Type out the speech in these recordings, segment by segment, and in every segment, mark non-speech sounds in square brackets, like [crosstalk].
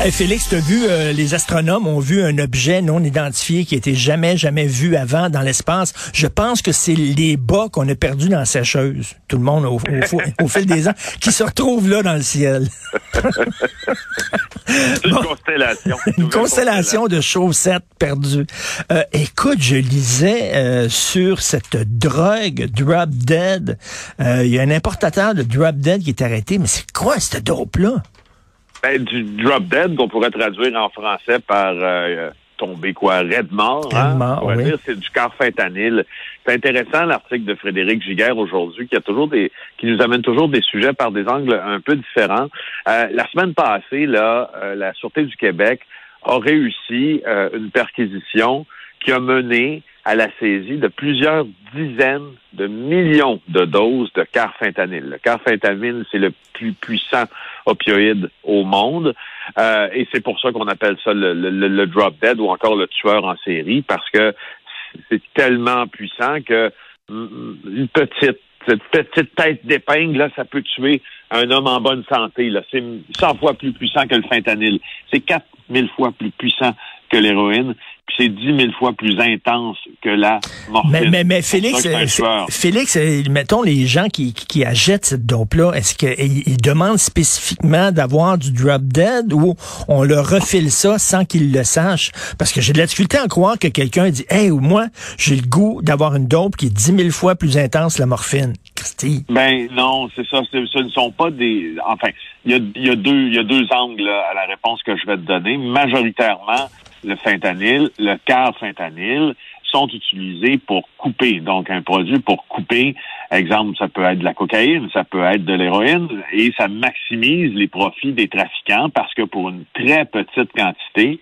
Hey Félix, tu as vu, euh, les astronomes ont vu un objet non identifié qui était jamais, jamais vu avant dans l'espace. Je pense que c'est les bas qu'on a perdus dans la sécheuse. Tout le monde au, au, au fil des ans, qui se retrouvent là dans le ciel. [laughs] une constellation. Une constellation de chaussettes perdues. Euh, écoute, je lisais euh, sur cette drogue Drop Dead. Euh, Il y a un importateur de Drop Dead qui est arrêté. Mais c'est quoi cette dope-là? Ben, du drop dead qu'on pourrait traduire en français par euh, tomber quoi, raide mort. Mort, on va oui. dire c'est du carfentanil. C'est intéressant l'article de Frédéric Giguère aujourd'hui qui a toujours des qui nous amène toujours des sujets par des angles un peu différents. Euh, la semaine passée, là, euh, la Sûreté du Québec a réussi euh, une perquisition qui a mené à la saisie de plusieurs dizaines de millions de doses de carfentanil. Le carfentanil, c'est le plus puissant opioïde au monde. Euh, et c'est pour ça qu'on appelle ça le, drop dead ou encore le tueur en série, parce que c'est tellement puissant que une petite petite tête d'épingle, là, ça peut tuer un homme en bonne santé. C'est 100 fois plus puissant que le fentanyl. C'est 4000 fois plus puissant que l'héroïne, puis c'est 10 000 fois plus intense que la morphine. Mais, mais, mais Félix, euh, Félix, euh, mettons les gens qui, qui, achètent cette dope-là, est-ce qu'ils demandent spécifiquement d'avoir du drop dead ou on leur refile ça sans qu'ils le sachent? Parce que j'ai de la difficulté à croire que quelqu'un dit, hey, ou moi, j'ai le goût d'avoir une dope qui est 10 000 fois plus intense que la morphine. Christy. Ben non, c'est ça. Ce ne sont pas des. Enfin, il y a, y a deux, y a deux angles là, à la réponse que je vais te donner. Majoritairement, le fentanyl, le carfentanil sont utilisés pour couper. Donc, un produit pour couper, exemple, ça peut être de la cocaïne, ça peut être de l'héroïne, et ça maximise les profits des trafiquants parce que pour une très petite quantité,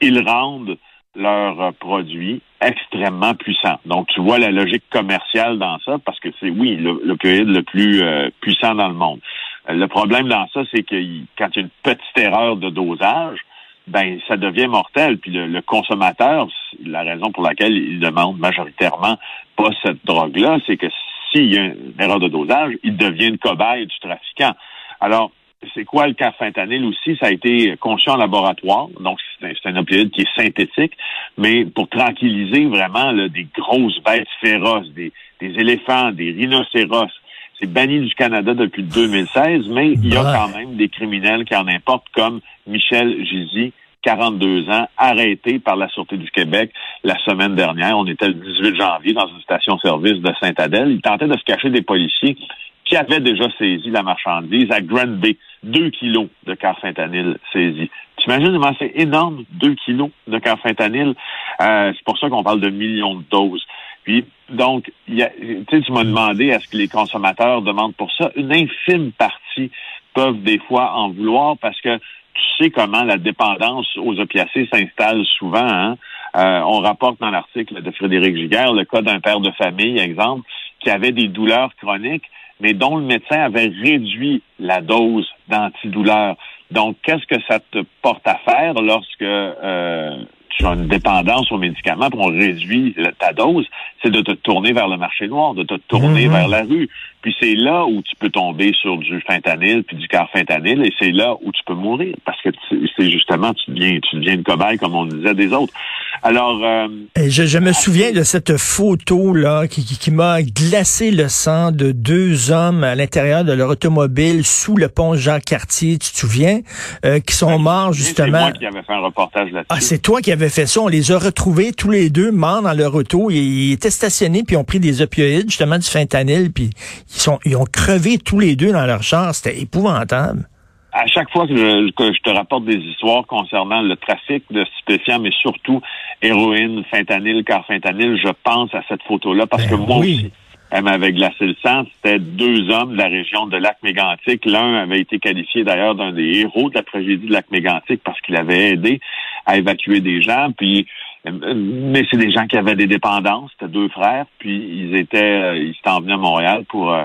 ils rendent leurs produits extrêmement puissants. Donc, tu vois la logique commerciale dans ça parce que c'est, oui, l'opioïde le plus euh, puissant dans le monde. Le problème dans ça, c'est que quand il y a une petite erreur de dosage, ben ça devient mortel. Puis le, le, consommateur, la raison pour laquelle il demande majoritairement pas cette drogue-là, c'est que s'il y a une erreur de dosage, il devient une cobaye du trafiquant. Alors, c'est quoi le carfentanil aussi? Ça a été conçu en laboratoire, donc c'est un, un, opioïde qui est synthétique, mais pour tranquilliser vraiment là, des grosses bêtes féroces, des, des éléphants, des rhinocéros. C'est banni du Canada depuis 2016, mais il y a quand même des criminels qui en importent, comme Michel Gizy, 42 ans, arrêté par la Sûreté du Québec la semaine dernière. On était le 18 janvier dans une station-service de Saint-Adèle. Il tentait de se cacher des policiers qui avaient déjà saisi la marchandise à Grand Bay. Deux kilos de carfentanil saisi. T'imagines c'est énorme, deux kilos de carfentanil. Euh, c'est pour ça qu'on parle de millions de doses. Puis, donc, y a, tu m'as demandé est-ce que les consommateurs demandent pour ça. Une infime partie peuvent des fois en vouloir parce que tu sais comment la dépendance aux opiacés s'installe souvent. Hein? Euh, on rapporte dans l'article de Frédéric Giguère le cas d'un père de famille, exemple, qui avait des douleurs chroniques, mais dont le médecin avait réduit la dose d'antidouleur. Donc, qu'est-ce que ça te porte à faire lorsque euh, tu as une dépendance aux médicaments, puis on réduit ta dose, c'est de te tourner vers le marché noir, de te tourner mmh. vers la rue. Puis c'est là où tu peux tomber sur du fentanyl, puis du carfentanil, et c'est là où tu peux mourir, parce que c'est justement, tu deviens, tu deviens une cobaye, comme on disait des autres. Alors... Euh, je, je, me souviens de cette photo-là qui, qui, qui m'a glacé le sang de deux hommes à l'intérieur de leur automobile sous le pont Jean-Cartier, tu te souviens, euh, qui sont morts justement... C'est moi qui avais fait un reportage là-dessus. Ah, c'est toi qui avais fait ça. On les a retrouvés tous les deux morts dans leur auto. Ils étaient stationnés, puis ont pris des opioïdes, justement du fentanyl, puis ils, sont, ils ont crevé tous les deux dans leur char. C'était épouvantable. À chaque fois que je, que je, te rapporte des histoires concernant le trafic de stupéfiants, mais surtout héroïne, fentanyl, carfentanil, je pense à cette photo-là parce ben que moi oui. aussi, elle m'avait glacé le sang. C'était deux hommes de la région de Lac-Mégantic. L'un avait été qualifié d'ailleurs d'un des héros de la tragédie de Lac-Mégantic parce qu'il avait aidé à évacuer des gens. Puis mais c'est des gens qui avaient des dépendances, c'était deux frères, puis ils étaient ils étaient venus à Montréal pour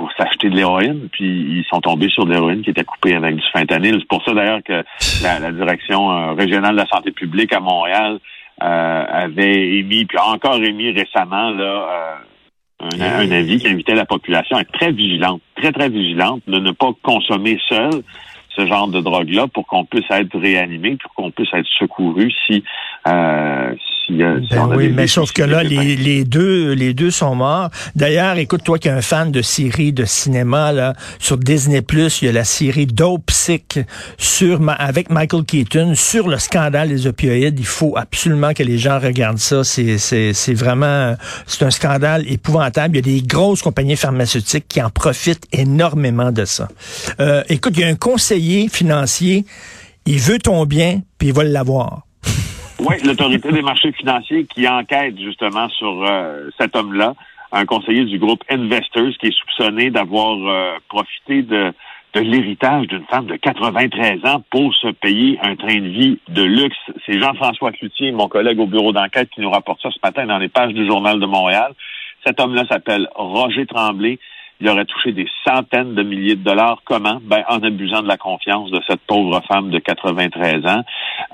pour s'acheter de l'héroïne, puis ils sont tombés sur de l'héroïne qui était coupée avec du fentanyl. C'est pour ça d'ailleurs que la, la direction euh, régionale de la santé publique à Montréal euh, avait émis, puis a encore émis récemment là, euh, un, avis qui invitait la population à être très vigilante, très, très vigilante, de ne pas consommer seul ce genre de drogue-là pour qu'on puisse être réanimé, pour qu'on puisse être secouru si, euh, ben oui, mais sauf que là, les, deux, les deux sont morts. D'ailleurs, écoute, toi qui es un fan de séries de cinéma, là, sur Disney Plus, il y a la série Dope Sick sur avec Michael Keaton sur le scandale des opioïdes. Il faut absolument que les gens regardent ça. C'est, c'est, c'est vraiment, c'est un scandale épouvantable. Il y a des grosses compagnies pharmaceutiques qui en profitent énormément de ça. Euh, écoute, il y a un conseiller financier, il veut ton bien, puis il va l'avoir. Oui, l'autorité des marchés financiers qui enquête justement sur euh, cet homme-là, un conseiller du groupe Investors qui est soupçonné d'avoir euh, profité de, de l'héritage d'une femme de 93 ans pour se payer un train de vie de luxe. C'est Jean-François Cloutier, mon collègue au bureau d'enquête, qui nous rapporte ça ce matin dans les pages du Journal de Montréal. Cet homme-là s'appelle Roger Tremblay il aurait touché des centaines de milliers de dollars. Comment? Ben, en abusant de la confiance de cette pauvre femme de 93 ans.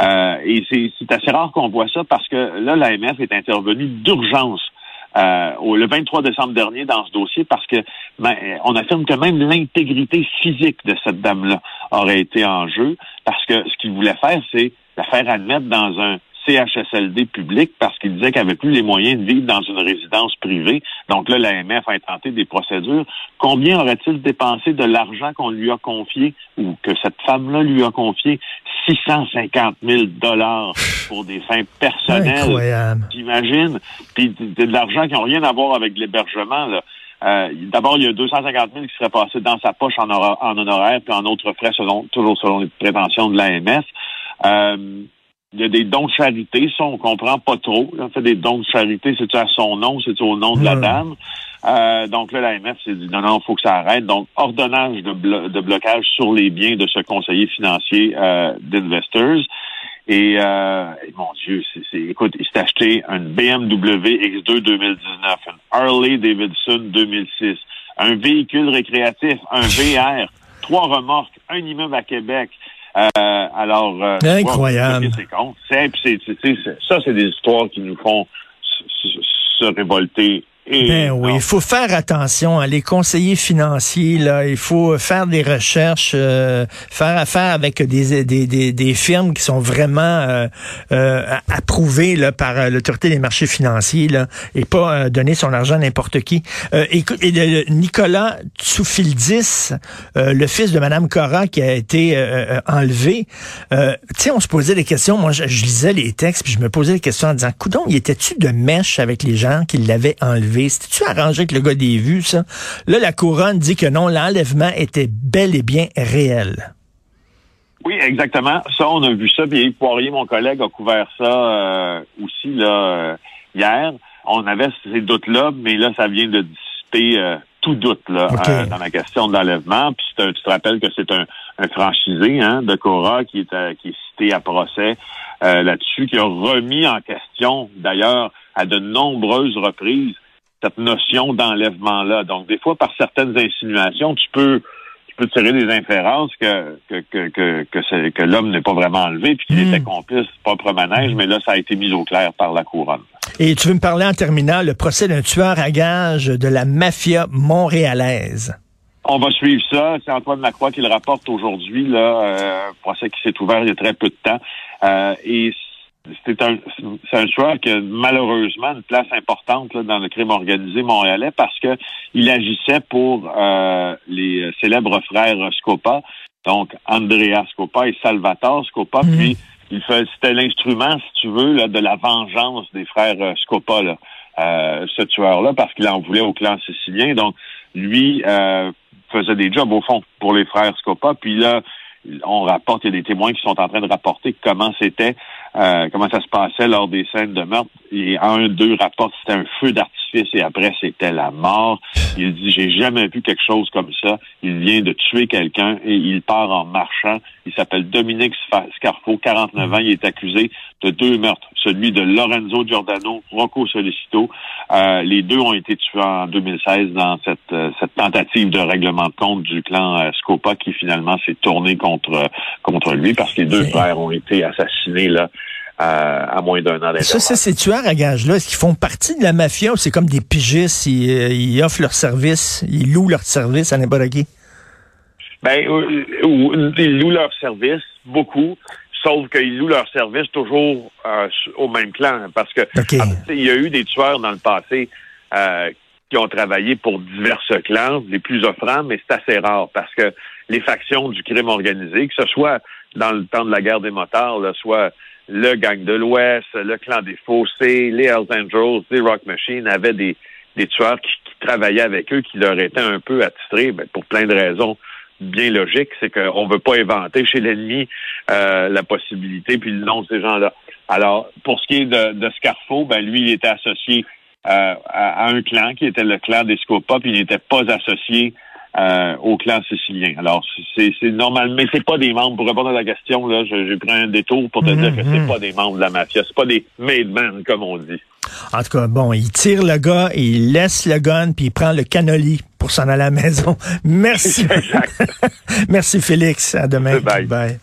Euh, et c'est assez rare qu'on voit ça parce que là, l'AMF est intervenue d'urgence euh, le 23 décembre dernier dans ce dossier parce que ben, on affirme que même l'intégrité physique de cette dame-là aurait été en jeu parce que ce qu'il voulait faire, c'est la faire admettre dans un CHSLD public parce qu'il disait qu'il n'avait plus les moyens de vivre dans une résidence privée. Donc là, l'AMF a intenté des procédures. Combien aurait-il dépensé de l'argent qu'on lui a confié ou que cette femme-là lui a confié? 650 000 dollars pour des fins personnelles. J'imagine. Puis de l'argent qui n'a rien à voir avec l'hébergement. Euh, D'abord, il y a 250 000 qui seraient passés dans sa poche en, en honoraire puis en autres frais, selon, toujours selon les prétentions de l'AMF. Euh, il y a des dons de charité, ça, on comprend pas trop. En fait, des dons de charité, c'est-tu à son nom, c'est-tu au nom de la dame? Euh, donc là, l'AMF s'est dit non, non, il faut que ça arrête. Donc, ordonnance de, de, blocage sur les biens de ce conseiller financier euh, d'Investors. Et, euh, mon Dieu, c'est, écoute, il s'est acheté une BMW X2 2019, une Harley Davidson 2006, un véhicule récréatif, un VR, trois remorques, un immeuble à Québec, euh, alors, euh, incroyable. C'est, ça, c'est des histoires qui nous font se révolter ben oui, il faut faire attention. à Les conseillers financiers, là, il faut faire des recherches, euh, faire affaire avec des, des, des, des, firmes qui sont vraiment euh, euh approuvées là, par l'autorité des marchés financiers, là, et pas donner son argent à n'importe qui. écoute, et, Nicolas Tsoufildis, le fils de Madame Cora, qui a été enlevé. tu sais, on se posait des questions. Moi, je, lisais les textes, puis je me posais des questions en disant, coudon, il était-tu de mèche avec les gens qui l'avaient enlevé? C'était-tu arrangé avec le gars des vues, ça? Là, la couronne dit que non, l'enlèvement était bel et bien réel. Oui, exactement. Ça, on a vu ça. Puis Poirier, mon collègue, a couvert ça euh, aussi là euh, hier. On avait ces doutes-là, mais là, ça vient de dissiper euh, tout doute là, dans la question de l'enlèvement. Puis tu te rappelles que c'est un, franchisé hein, de Cora qui est, qui est cité à procès là-dessus, qui a remis en question, d'ailleurs, à de nombreuses reprises, cette notion d'enlèvement-là. Donc, des fois, par certaines insinuations, tu peux tu peux tirer des inférences que que que que, que, l'homme n'est pas vraiment enlevé puis qu'il hmm. était complice propre manège, mais là, ça a été mis au clair par la couronne. Et tu veux me parler en terminant le procès d'un tueur à gage de la mafia montréalaise. On va suivre ça. C'est Antoine Lacroix qui le rapporte aujourd'hui, là, euh, procès qui s'est ouvert il y a très peu de temps. Euh, et c'est un, c'est un tueur qui a malheureusement une place importante dans le crime organisé montréalais parce que il agissait pour euh, les célèbres frères Scopa, donc Andrea Scopa et Salvatore Scopa, mhm. puis il c'était l'instrument, si tu veux, là, de la vengeance des frères Scopa, là, euh, ce tueur-là, parce qu'il en voulait au clan sicilien. Donc, lui euh, faisait des jobs, au fond, pour les frères Scopa. Puis là, on rapporte, il y a des témoins qui sont en train de rapporter comment c'était, euh, comment ça se passait lors des scènes de meurtre? Et un, deux rapportent c'était un feu d'artifice et après c'était la mort. Il dit j'ai jamais vu quelque chose comme ça. Il vient de tuer quelqu'un et il part en marchant. Il s'appelle Dominique Scarfo, 49 ans. Il est accusé de deux meurtres, celui de Lorenzo Giordano, Rocco Solicito. Euh, les deux ont été tués en 2016 dans cette, euh, cette tentative de règlement de compte du clan euh, Scopa qui finalement s'est tourné contre contre lui parce que les deux frères ont été assassinés là à moins d'un an Ça, c'est ces tueurs à gages-là, est-ce qu'ils font partie de la mafia ou c'est comme des pigistes, ils, euh, ils offrent leur service, ils louent leur service à n'importe qui? Ben, ils louent leur service, beaucoup. Sauf qu'ils louent leur service toujours euh, au même clan. Parce que il y a eu des tueurs dans le passé euh, qui ont travaillé pour divers clans, les plus offrants, mais c'est assez rare parce que les factions du crime organisé, que ce soit dans le temps de la guerre des motards, soit le gang de l'Ouest, le clan des Fossés, les Hells Angels, les Rock Machine, avaient des, des tueurs qui, travaillaient avec eux, qui leur étaient un peu attitrés, ben, pour plein de raisons bien logique, c'est qu'on ne veut pas inventer chez l'ennemi euh, la possibilité puis le nom de ces gens-là. Alors, pour ce qui est de, de Scarfo, ben lui, il était associé euh, à, un clan qui était le clan des Scopa, puis il n'était pas associé euh, au clan sicilien. Alors, c'est normal, mais c'est pas des membres. Pour répondre à la question, là, j'ai pris un détour pour te dire que c'est mhm. pas des membres de la mafia, c'est pas des made men comme on dit. En tout cas, bon, il tire le gars, il laisse le gun, puis il prend le cannoli pour s'en aller à la maison. [laughs] Merci. [laughs] Merci Félix. À demain. Bye. Bye.